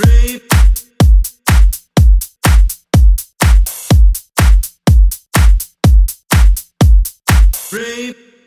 Rape. Rape.